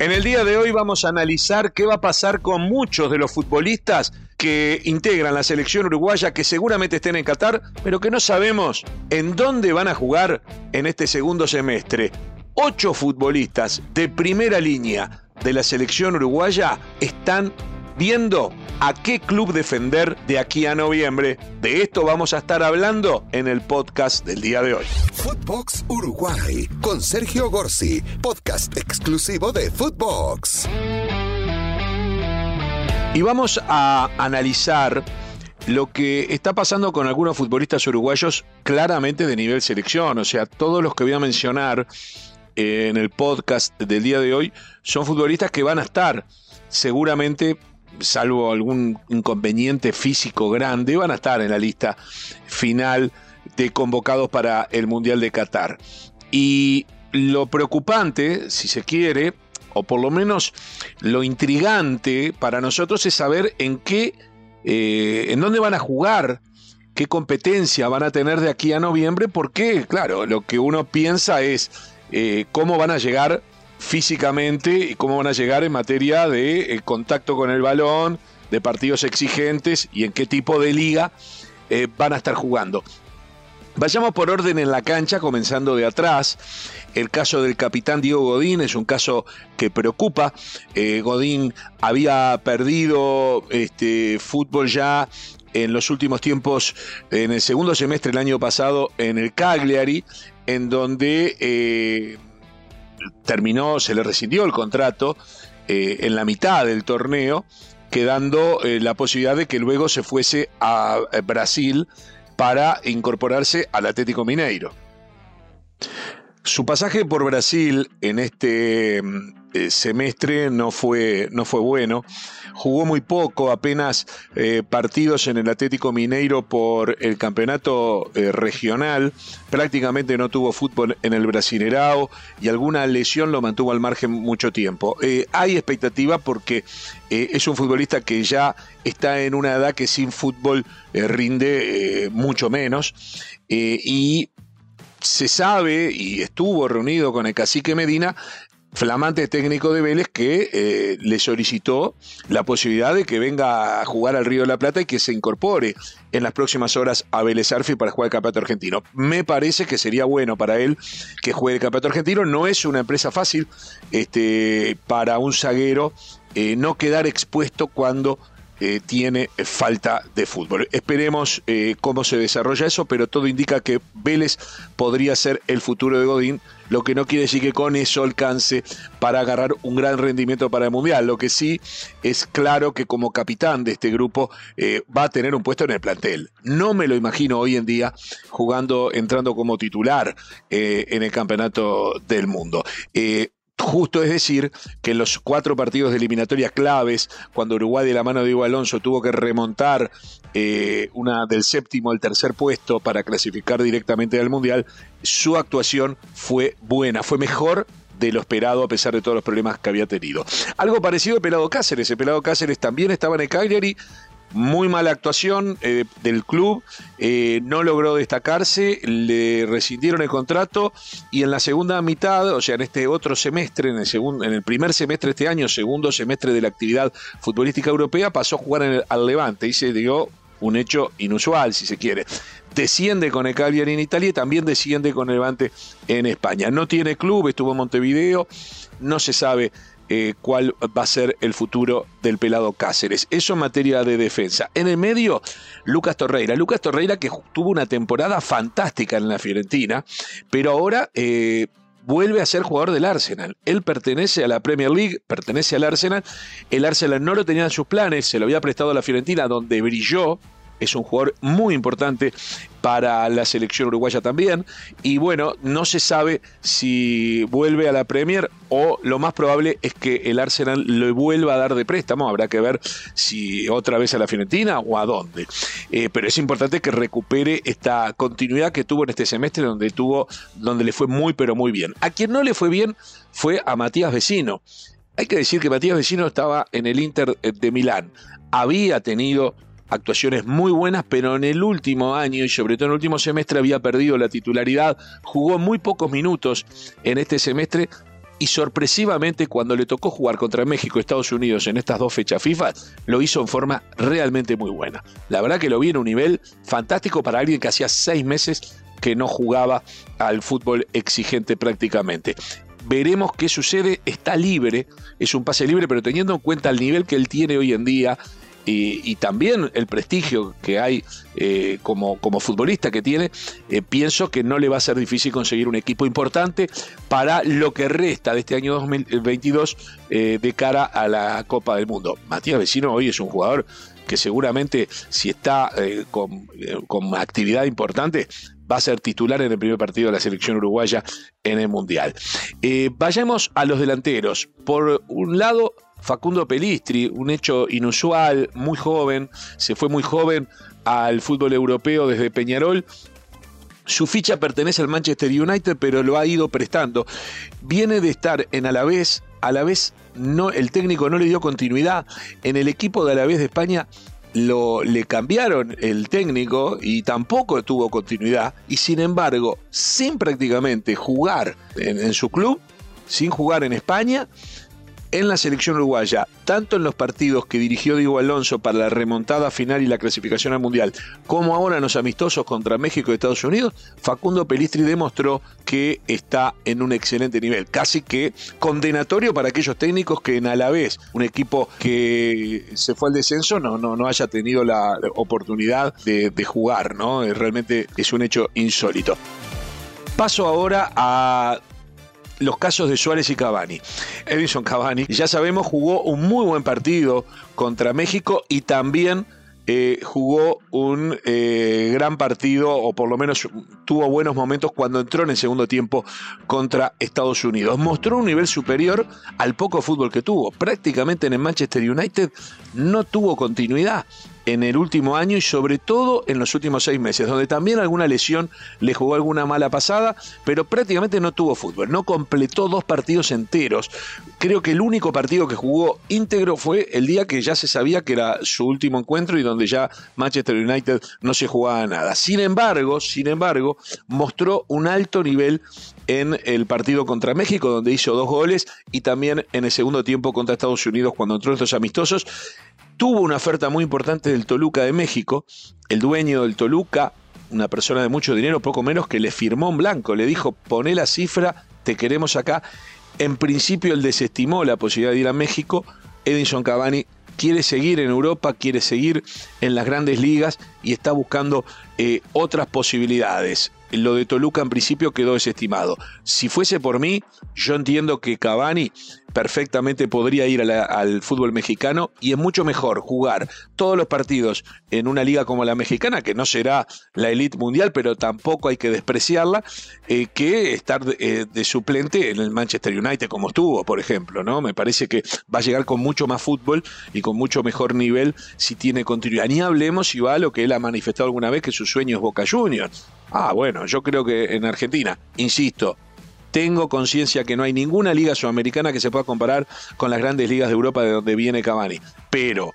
En el día de hoy vamos a analizar qué va a pasar con muchos de los futbolistas que integran la selección uruguaya que seguramente estén en Qatar, pero que no sabemos en dónde van a jugar en este segundo semestre. Ocho futbolistas de primera línea de la selección uruguaya están viendo a qué club defender de aquí a noviembre. De esto vamos a estar hablando en el podcast del día de hoy. Footbox Uruguay con Sergio Gorsi, podcast exclusivo de Footbox. Y vamos a analizar lo que está pasando con algunos futbolistas uruguayos claramente de nivel selección. O sea, todos los que voy a mencionar en el podcast del día de hoy son futbolistas que van a estar seguramente salvo algún inconveniente físico grande, van a estar en la lista final de convocados para el Mundial de Qatar. Y lo preocupante, si se quiere, o por lo menos lo intrigante para nosotros es saber en qué, eh, en dónde van a jugar, qué competencia van a tener de aquí a noviembre, porque, claro, lo que uno piensa es eh, cómo van a llegar físicamente y cómo van a llegar en materia de eh, contacto con el balón, de partidos exigentes y en qué tipo de liga eh, van a estar jugando. Vayamos por orden en la cancha, comenzando de atrás. El caso del capitán Diego Godín es un caso que preocupa. Eh, Godín había perdido este, fútbol ya en los últimos tiempos, en el segundo semestre del año pasado, en el Cagliari, en donde terminó, se le rescindió el contrato eh, en la mitad del torneo, quedando eh, la posibilidad de que luego se fuese a eh, Brasil para incorporarse al Atlético Mineiro. Su pasaje por Brasil en este mm, semestre no fue, no fue bueno. Jugó muy poco, apenas eh, partidos en el Atlético Mineiro por el campeonato eh, regional. Prácticamente no tuvo fútbol en el Brasilerao y alguna lesión lo mantuvo al margen mucho tiempo. hay expectativa porque es un futbolista que ya está en una edad que sin fútbol rinde mucho menos. y se sabe y estuvo reunido con el cacique Medina flamante técnico de Vélez que eh, le solicitó la posibilidad de que venga a jugar al Río de la Plata y que se incorpore en las próximas horas a Vélez Arfi para jugar el campeonato argentino. Me parece que sería bueno para él que juegue el campeonato argentino. No es una empresa fácil este, para un zaguero eh, no quedar expuesto cuando eh, tiene falta de fútbol. Esperemos eh, cómo se desarrolla eso, pero todo indica que Vélez podría ser el futuro de Godín, lo que no quiere decir que con eso alcance para agarrar un gran rendimiento para el Mundial. Lo que sí es claro que como capitán de este grupo eh, va a tener un puesto en el plantel. No me lo imagino hoy en día jugando, entrando como titular en el campeonato del mundo. Justo es decir que en los cuatro partidos de eliminatorias claves, cuando Uruguay de la mano de Diego Alonso tuvo que remontar eh, una del séptimo al tercer puesto para clasificar directamente al Mundial, su actuación fue buena, fue mejor de lo esperado a pesar de todos los problemas que había tenido. Algo parecido el Pelado Cáceres. El Pelado Cáceres también estaba en el Cagliari, muy mala actuación eh, del club, eh, no logró destacarse, le rescindieron el contrato y en la segunda mitad, o sea, en este otro semestre, en el, segundo, en el primer semestre de este año, segundo semestre de la actividad futbolística europea, pasó a jugar al Levante y se dio un hecho inusual, si se quiere. Desciende con el Cagliari en Italia y también desciende con el Levante en España. No tiene club, estuvo en Montevideo, no se sabe eh, cuál va a ser el futuro del pelado Cáceres. Eso en materia de defensa. En el medio, Lucas Torreira. Lucas Torreira que tuvo una temporada fantástica en la Fiorentina, pero ahora... Eh, vuelve a ser jugador del Arsenal. Él pertenece a la Premier League, pertenece al Arsenal. El Arsenal no lo tenía en sus planes, se lo había prestado a la Fiorentina, donde brilló es un jugador muy importante para la selección uruguaya también. Y bueno, no se sabe si vuelve a la Premier o lo más probable es que el Arsenal lo vuelva a dar de préstamo. Habrá que ver si otra vez a la Fiorentina o a dónde. Eh, pero es importante que recupere esta continuidad que tuvo en este semestre donde tuvo, donde le fue muy pero muy bien. A quien no le fue bien fue a Matías Vecino. Hay que decir que Matías Vecino estaba en el Inter de Milán. Había tenido actuaciones muy buenas, pero en el último año y sobre todo en el último semestre había perdido la titularidad, jugó muy pocos minutos en este semestre y sorpresivamente cuando le tocó jugar contra México y Estados Unidos en estas dos fechas FIFA, lo hizo en forma realmente muy buena. La verdad que lo vi en un nivel fantástico para alguien que hacía seis meses que no jugaba al fútbol exigente prácticamente. Veremos qué sucede, está libre, es un pase libre, pero teniendo en cuenta el nivel que él tiene hoy en día, y, también el prestigio que hay eh, como, como, futbolista que tiene, eh, pienso que no le va a ser difícil conseguir un equipo importante para lo que resta de este año 2022 eh, de cara a la Copa del Mundo. Matías Vecino hoy es un jugador que seguramente si está con, con actividad importante va a ser titular en el primer partido de la selección uruguaya en el Mundial. vayamos a los delanteros. Por un lado, Facundo Pelistri, un hecho inusual, muy joven, se fue muy joven al fútbol europeo desde Peñarol. Su ficha pertenece al Manchester United, pero lo ha ido prestando. Viene de estar en Alavés, Alavés no, el técnico no le dio continuidad. En el equipo de Alavés de España lo, le cambiaron el técnico y tampoco tuvo continuidad. Y sin embargo, sin prácticamente jugar en su club, sin jugar en España, en la selección uruguaya, tanto en los partidos que dirigió Diego Alonso para la remontada final y la clasificación al Mundial, como ahora en los amistosos contra México y Estados Unidos, Facundo Pelistri demostró que está en un excelente nivel, casi que condenatorio para aquellos técnicos que en Alavés, un equipo que se fue al descenso, no, no, no haya tenido la oportunidad de, de jugar, ¿no? Realmente es un hecho insólito. Paso ahora a los casos de Suárez y Cavani. Edison Cavani, ya sabemos, jugó un muy buen partido contra México y también eh, jugó un eh, gran partido, o por lo menos tuvo buenos momentos cuando entró en el segundo tiempo contra Estados Unidos. Mostró un nivel superior al poco fútbol que tuvo. Prácticamente en el Manchester United no tuvo continuidad en el último año y sobre todo en los últimos seis meses, donde también alguna lesión le jugó alguna mala pasada, pero prácticamente no tuvo fútbol, no completó dos partidos enteros. Creo que el único partido que jugó íntegro fue el día que ya se sabía que era su último encuentro y donde ya Manchester United no se jugaba nada. Sin embargo, sin embargo, mostró un alto nivel en el partido contra México, donde hizo dos goles, y también en el segundo tiempo contra Estados Unidos, cuando entró en estos amistosos tuvo una oferta muy importante del Toluca de México. El dueño del Toluca, una persona de mucho dinero, poco menos, que le firmó en blanco, le dijo, poné la cifra, te queremos acá. En principio él desestimó la posibilidad de ir a México. Edinson Cavani quiere seguir en Europa, quiere seguir en las grandes ligas y está buscando eh, otras posibilidades. Lo de Toluca en principio quedó desestimado. Si fuese por mí, yo entiendo que Cavani perfectamente podría ir al fútbol mexicano y es mucho mejor jugar todos los partidos en una liga como la mexicana, que no será la elite mundial, pero tampoco hay que despreciarla, eh, que estar eh, de, suplente en el Manchester United como estuvo, por ejemplo, ¿no? Me parece que va a llegar con mucho más fútbol y con mucho mejor nivel si tiene continuidad. Ni hablemos si va a lo que él ha manifestado alguna vez que su sueño es Boca Juniors. Ah, bueno, yo creo que en Argentina, insisto, tengo conciencia que no hay ninguna liga sudamericana que se pueda comparar con las grandes ligas de Europa de donde viene Cavani. Pero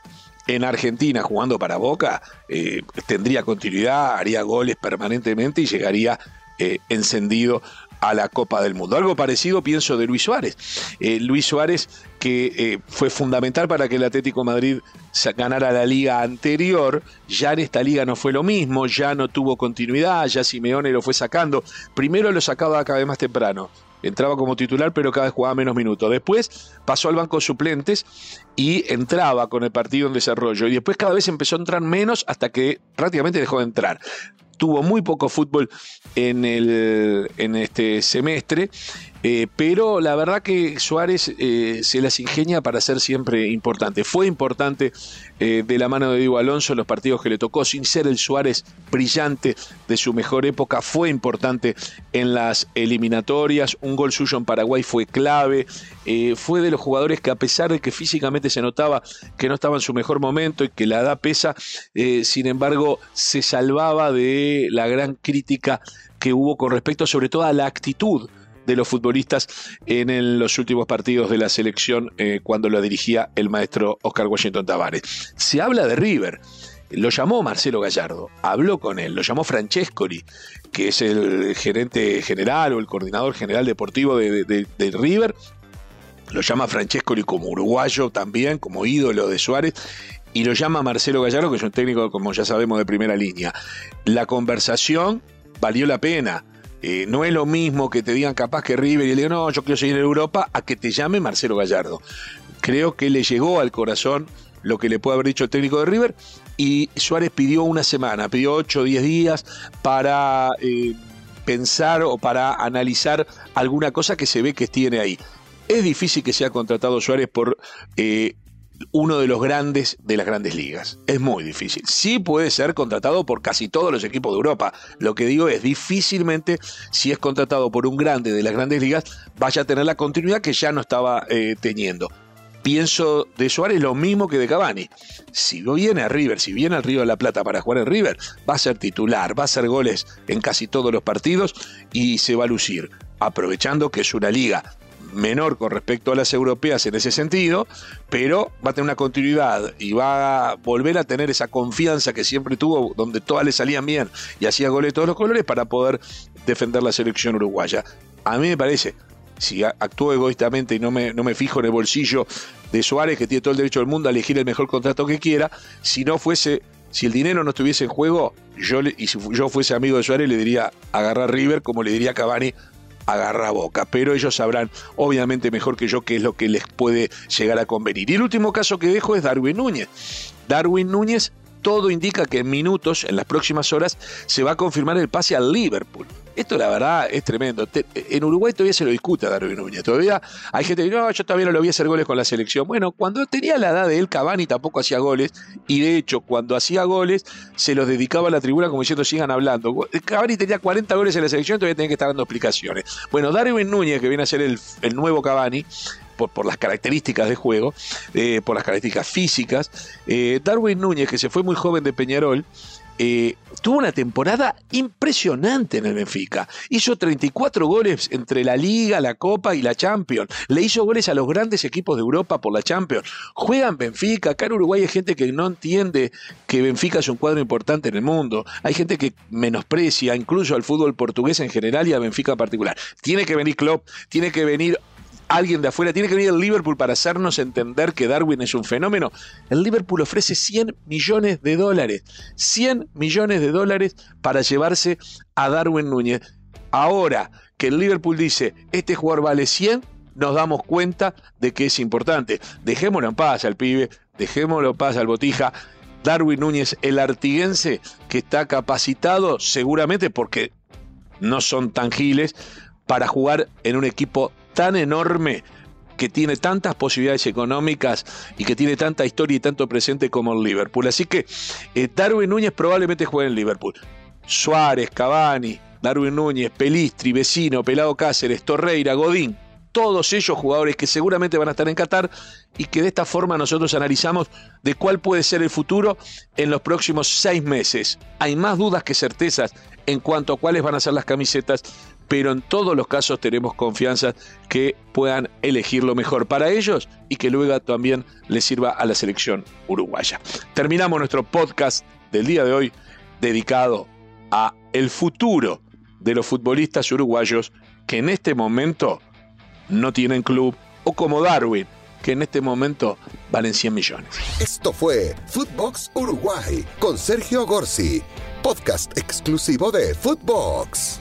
en Argentina jugando para Boca eh, tendría continuidad, haría goles permanentemente y llegaría eh, encendido a la Copa del Mundo. Algo parecido pienso de Luis Suárez. Eh, Luis Suárez que eh, fue fundamental para que el Atlético Madrid ganara la liga anterior, ya en esta liga no fue lo mismo, ya no tuvo continuidad, ya Simeone lo fue sacando. Primero lo sacaba cada vez más temprano, entraba como titular, pero cada vez jugaba menos minutos. Después pasó al banco suplentes y entraba con el partido en desarrollo. Y después cada vez empezó a entrar menos hasta que prácticamente dejó de entrar tuvo muy poco fútbol en, el, en este semestre eh, pero la verdad que Suárez eh, se las ingenia para ser siempre importante. Fue importante eh, de la mano de Diego Alonso en los partidos que le tocó, sin ser el Suárez brillante de su mejor época, fue importante en las eliminatorias. Un gol suyo en Paraguay fue clave. fue de los jugadores que a pesar de que físicamente se notaba que no estaba en su mejor momento y que la edad pesa, sin embargo se salvaba de la gran crítica que hubo con respecto sobre todo a la actitud de los futbolistas en los últimos partidos de la selección eh, cuando lo dirigía el maestro Oscar Washington Tavares. Se habla de River. Lo llamó Marcelo Gallardo, habló con él, lo llamó Francescoli, que es el gerente general o el coordinador general deportivo de, River, lo llama Francescoli como uruguayo también, como ídolo de Suárez, y lo llama Marcelo Gallardo, que es un técnico, como ya sabemos, de primera línea. La conversación valió la pena. Eh, no es lo mismo que te digan capaz que River y le digan, no, yo quiero seguir en Europa, a que te llame Marcelo Gallardo. Creo que le llegó al corazón lo que le puede haber dicho el técnico de River y Suárez pidió una semana, pidió 8 o 10 días para eh, pensar o para analizar alguna cosa que se ve que tiene ahí. Es difícil que sea contratado Suárez por eh, uno de los grandes de las grandes ligas. Es muy difícil. Sí puede ser contratado por casi todos los equipos de Europa. Lo que digo es, difícilmente, si es contratado por un grande de las grandes ligas, vaya a tener la continuidad que ya no estaba eh, teniendo. Pienso de Suárez lo mismo que de Cavani. Si viene a River, si viene al Río de la Plata para jugar en River, va a ser titular, va a hacer goles en casi todos los partidos y se va a lucir, aprovechando que es una liga menor con respecto a las europeas en ese sentido, pero va a tener una continuidad y va a volver a tener esa confianza que siempre tuvo, donde todas le salían bien y hacía goles de todos los colores para poder defender la selección uruguaya. A mí me parece, si actúo egoístamente y no me, no me fijo en el bolsillo de Suárez, que tiene todo el derecho del mundo a elegir el mejor contrato que quiera, si no fuese si el dinero no estuviese en juego, yo y si yo fuese amigo de Suárez, le diría agarrar River, como le diría Cavani agarra boca, pero ellos sabrán obviamente mejor que yo qué es lo que les puede llegar a convenir. Y el último caso que dejo es Darwin Núñez. Darwin Núñez, todo indica que en minutos, en las próximas horas, se va a confirmar el pase al Liverpool. Esto la verdad es tremendo. en Uruguay todavía se lo discute a Darwin Núñez. Todavía hay gente que dice, no, yo todavía no lo vi hacer goles con la selección. Bueno, cuando tenía la edad de él, Cavani tampoco hacía goles. Y de hecho, cuando hacía goles, se los dedicaba a la tribuna como diciendo, sigan hablando. Cavani tenía 40 goles en la selección, todavía tenía que estar dando explicaciones. Bueno, Darwin Núñez, que viene a ser el, nuevo Cavani, por, las características de juego, eh, por las características físicas. Eh, Darwin Núñez, que se fue muy joven de Peñarol, eh, tuvo una temporada impresionante en el Benfica. Hizo 34 goles entre la Liga, la Copa y la Champions. Le hizo goles a los grandes equipos de Europa por la Champions. Juega en Benfica. Acá en Uruguay hay gente que no entiende que Benfica es un cuadro importante en el mundo. Hay gente que menosprecia incluso al fútbol portugués en general y a Benfica en particular. Tiene que venir Klopp, tiene que venir alguien de afuera, tiene que venir el Liverpool para hacernos entender que Darwin es un fenómeno. El Liverpool ofrece 100 millones de dólares, 100 millones de dólares para llevarse a Darwin Núñez. Ahora que el Liverpool dice, este jugador vale 100, nos damos cuenta de que es importante. Dejémoslo en paz al pibe, dejémoslo en paz al botija. Darwin Núñez, el artiguense, que está capacitado seguramente porque no son tangibles para jugar en un equipo tan enorme que tiene tantas posibilidades económicas y que tiene tanta historia y tanto presente como el Liverpool. Así que eh, Darwin Núñez probablemente juegue en Liverpool. Suárez, Cavani, Darwin Núñez, Pelistri, Vecino, Pelado Cáceres, Torreira, Godín, todos ellos jugadores que seguramente van a estar en Qatar y que de esta forma nosotros analizamos de cuál puede ser el futuro en los próximos seis meses. Hay más dudas que certezas en cuanto a cuáles van a ser las camisetas, pero en todos los casos tenemos confianza que puedan elegir lo mejor para ellos y que luego también les sirva a la selección uruguaya. Terminamos nuestro podcast del día de hoy dedicado a el futuro de los futbolistas uruguayos que en este momento no tienen club o como Darwin que en este momento valen 100 millones. Esto fue Footbox Uruguay con Sergio Gorsi, podcast exclusivo de Footbox.